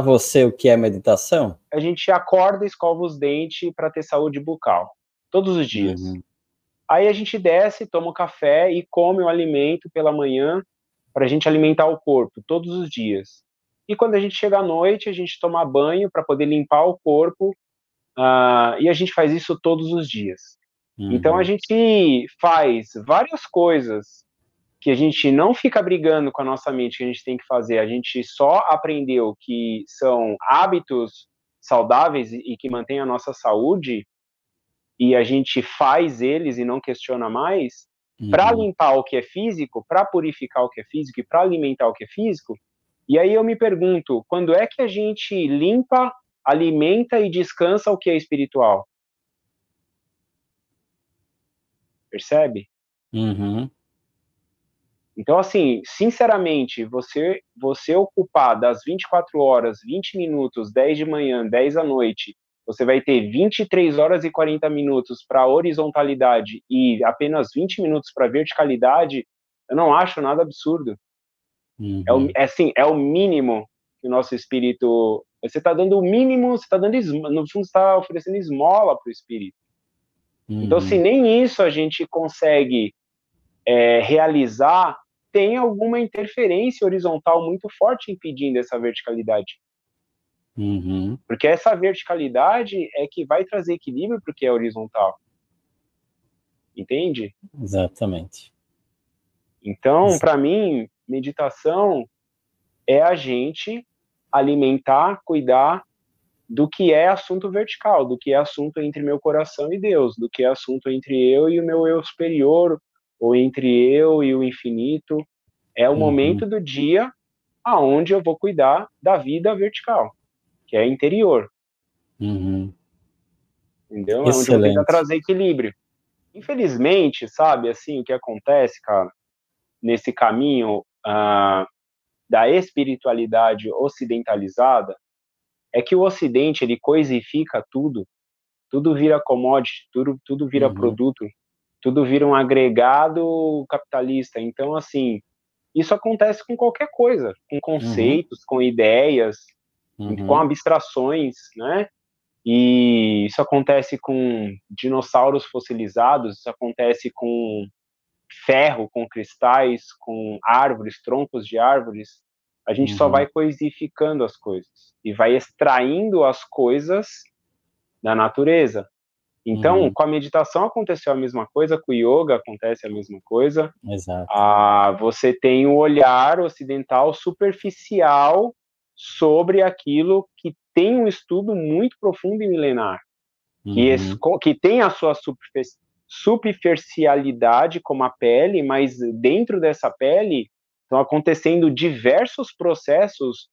você o que é meditação? A gente acorda e escova os dentes para ter saúde bucal, todos os dias. Uhum. Aí a gente desce, toma um café e come o alimento pela manhã para a gente alimentar o corpo todos os dias. E quando a gente chega à noite, a gente toma banho para poder limpar o corpo uh, e a gente faz isso todos os dias. Uhum. Então a gente faz várias coisas que a gente não fica brigando com a nossa mente que a gente tem que fazer, a gente só aprendeu que são hábitos saudáveis e que mantêm a nossa saúde e a gente faz eles e não questiona mais, uhum. para limpar o que é físico, para purificar o que é físico e para alimentar o que é físico. E aí eu me pergunto, quando é que a gente limpa, alimenta e descansa o que é espiritual? Percebe? Uhum. Então, assim, sinceramente, você você ocupar das 24 horas, 20 minutos, 10 de manhã, 10 à noite, você vai ter 23 horas e 40 minutos para horizontalidade e apenas 20 minutos para verticalidade, eu não acho nada absurdo. Uhum. É, o, é, assim, é o mínimo que o nosso espírito. Você está dando o mínimo, você está dando. No fundo, está oferecendo esmola para o espírito. Uhum. Então, se nem isso a gente consegue é, realizar, tem alguma interferência horizontal muito forte impedindo essa verticalidade. Uhum. Porque essa verticalidade é que vai trazer equilíbrio para o que é horizontal. Entende? Exatamente. Então, para mim, meditação é a gente alimentar, cuidar do que é assunto vertical, do que é assunto entre meu coração e Deus, do que é assunto entre eu e o meu eu superior, ou entre eu e o infinito. É o uhum. momento do dia aonde eu vou cuidar da vida vertical, que é interior. Uhum. Entendeu? É onde eu vou tentar trazer equilíbrio. Infelizmente, sabe, assim, o que acontece, cara, nesse caminho uh, da espiritualidade ocidentalizada, é que o Ocidente, ele coisifica tudo, tudo vira commodity, tudo, tudo vira uhum. produto, tudo vira um agregado capitalista. Então, assim, isso acontece com qualquer coisa, com uhum. conceitos, uhum. com ideias, uhum. com abstrações, né? E isso acontece com dinossauros fossilizados, isso acontece com ferro, com cristais, com árvores, troncos de árvores. A gente uhum. só vai coisificando as coisas e vai extraindo as coisas da natureza. Então, uhum. com a meditação aconteceu a mesma coisa, com o yoga acontece a mesma coisa. Exato. Ah, você tem o um olhar ocidental superficial sobre aquilo que tem um estudo muito profundo e milenar, uhum. que, que tem a sua superficialidade como a pele, mas dentro dessa pele estão acontecendo diversos processos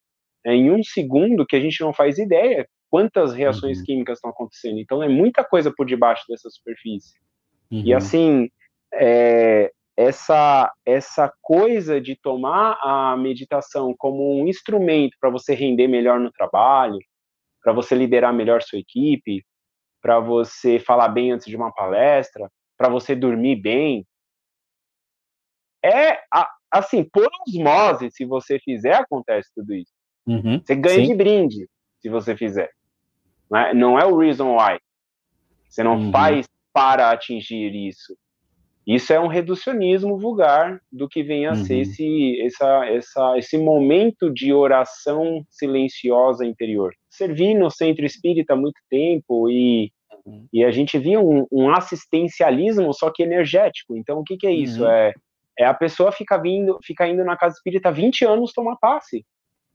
em um segundo que a gente não faz ideia quantas reações uhum. químicas estão acontecendo. Então é muita coisa por debaixo dessa superfície. Uhum. E assim, é, essa essa coisa de tomar a meditação como um instrumento para você render melhor no trabalho, para você liderar melhor sua equipe, para você falar bem antes de uma palestra, para você dormir bem, é assim, por osmose, se você fizer, acontece tudo isso. Uhum. Você ganha Sim. de brinde se você fizer. Não é, não é o reason why. Você não uhum. faz para atingir isso. Isso é um reducionismo vulgar do que vem a uhum. ser esse, essa, essa, esse momento de oração silenciosa interior. Servi no centro espírita há muito tempo e, uhum. e a gente via um, um, assistencialismo, só que energético. Então, o que, que é isso? Uhum. É, é a pessoa fica, vindo, fica indo na casa espírita há 20 anos tomar passe.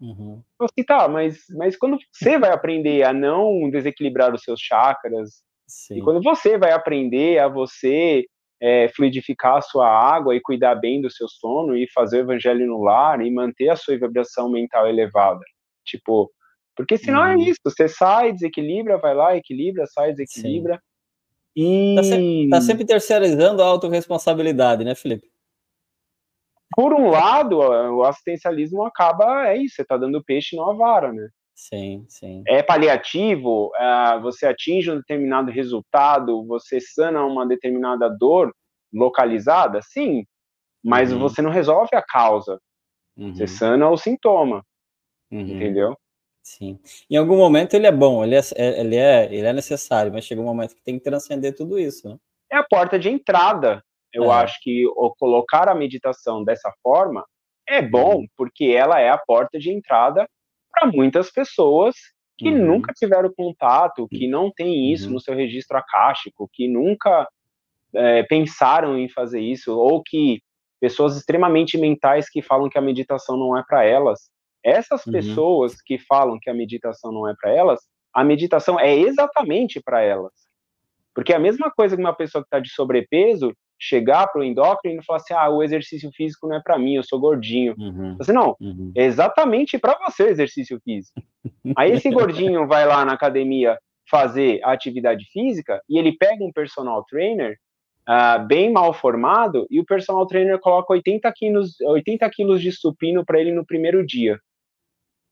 Uhum. Assim, tá, mas, mas quando você vai aprender a não desequilibrar os seus chakras, Sim. e quando você vai aprender a você é, fluidificar a sua água e cuidar bem do seu sono e fazer o evangelho no lar e manter a sua vibração mental elevada, tipo, porque senão é uhum. é isso, você sai, desequilibra, vai lá, equilibra, sai, desequilibra, Sim. e... Tá, se, tá sempre terceirizando a autorresponsabilidade, né, Felipe? Por um lado, o assistencialismo acaba, é isso, você está dando peixe numa vara, né? Sim, sim. É paliativo, é, você atinge um determinado resultado, você sana uma determinada dor localizada, sim, mas uhum. você não resolve a causa, uhum. você sana o sintoma, uhum. entendeu? Sim. Em algum momento ele é bom, ele é, é, ele é, ele é necessário, mas chega um momento que tem que transcender tudo isso, né? É a porta de entrada. Eu é. acho que o, colocar a meditação dessa forma é bom, porque ela é a porta de entrada para muitas pessoas que uhum. nunca tiveram contato, que não tem isso uhum. no seu registro acástico, que nunca é, pensaram em fazer isso, ou que pessoas extremamente mentais que falam que a meditação não é para elas. Essas uhum. pessoas que falam que a meditação não é para elas, a meditação é exatamente para elas. Porque é a mesma coisa que uma pessoa que está de sobrepeso chegar para o endócrino e falar assim: ah, o exercício físico não é para mim, eu sou gordinho. Uhum. Assim, não, uhum. é exatamente para você o exercício físico. Aí esse gordinho vai lá na academia fazer atividade física e ele pega um personal trainer uh, bem mal formado e o personal trainer coloca 80 quilos, 80 quilos de supino para ele no primeiro dia.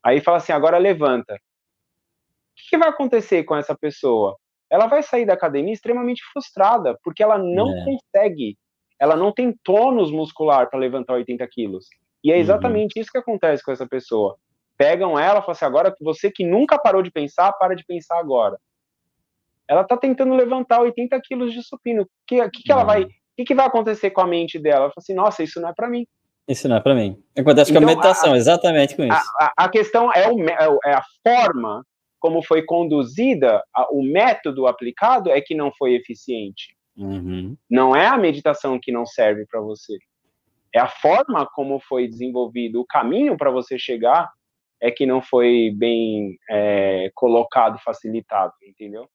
Aí fala assim: agora levanta. O que vai acontecer com essa pessoa? Ela vai sair da academia extremamente frustrada, porque ela não é. consegue, ela não tem tônus muscular para levantar 80 quilos. E é uhum. exatamente uhum. isso que acontece com essa pessoa. Pegam ela e falam assim, agora você que nunca parou de pensar, para de pensar agora. Ela está tentando levantar 80 quilos de supino. O que, que, que ela vai, que, que vai acontecer com a mente dela? Ela fala assim, nossa, isso não é para mim. Isso não é para mim. Acontece então, com a então, meditação, a, exatamente com isso. A, a, a questão é, o, é, é a forma como foi conduzida, o método aplicado é que não foi eficiente. Uhum. Não é a meditação que não serve para você. É a forma como foi desenvolvido, o caminho para você chegar é que não foi bem é, colocado, facilitado, entendeu?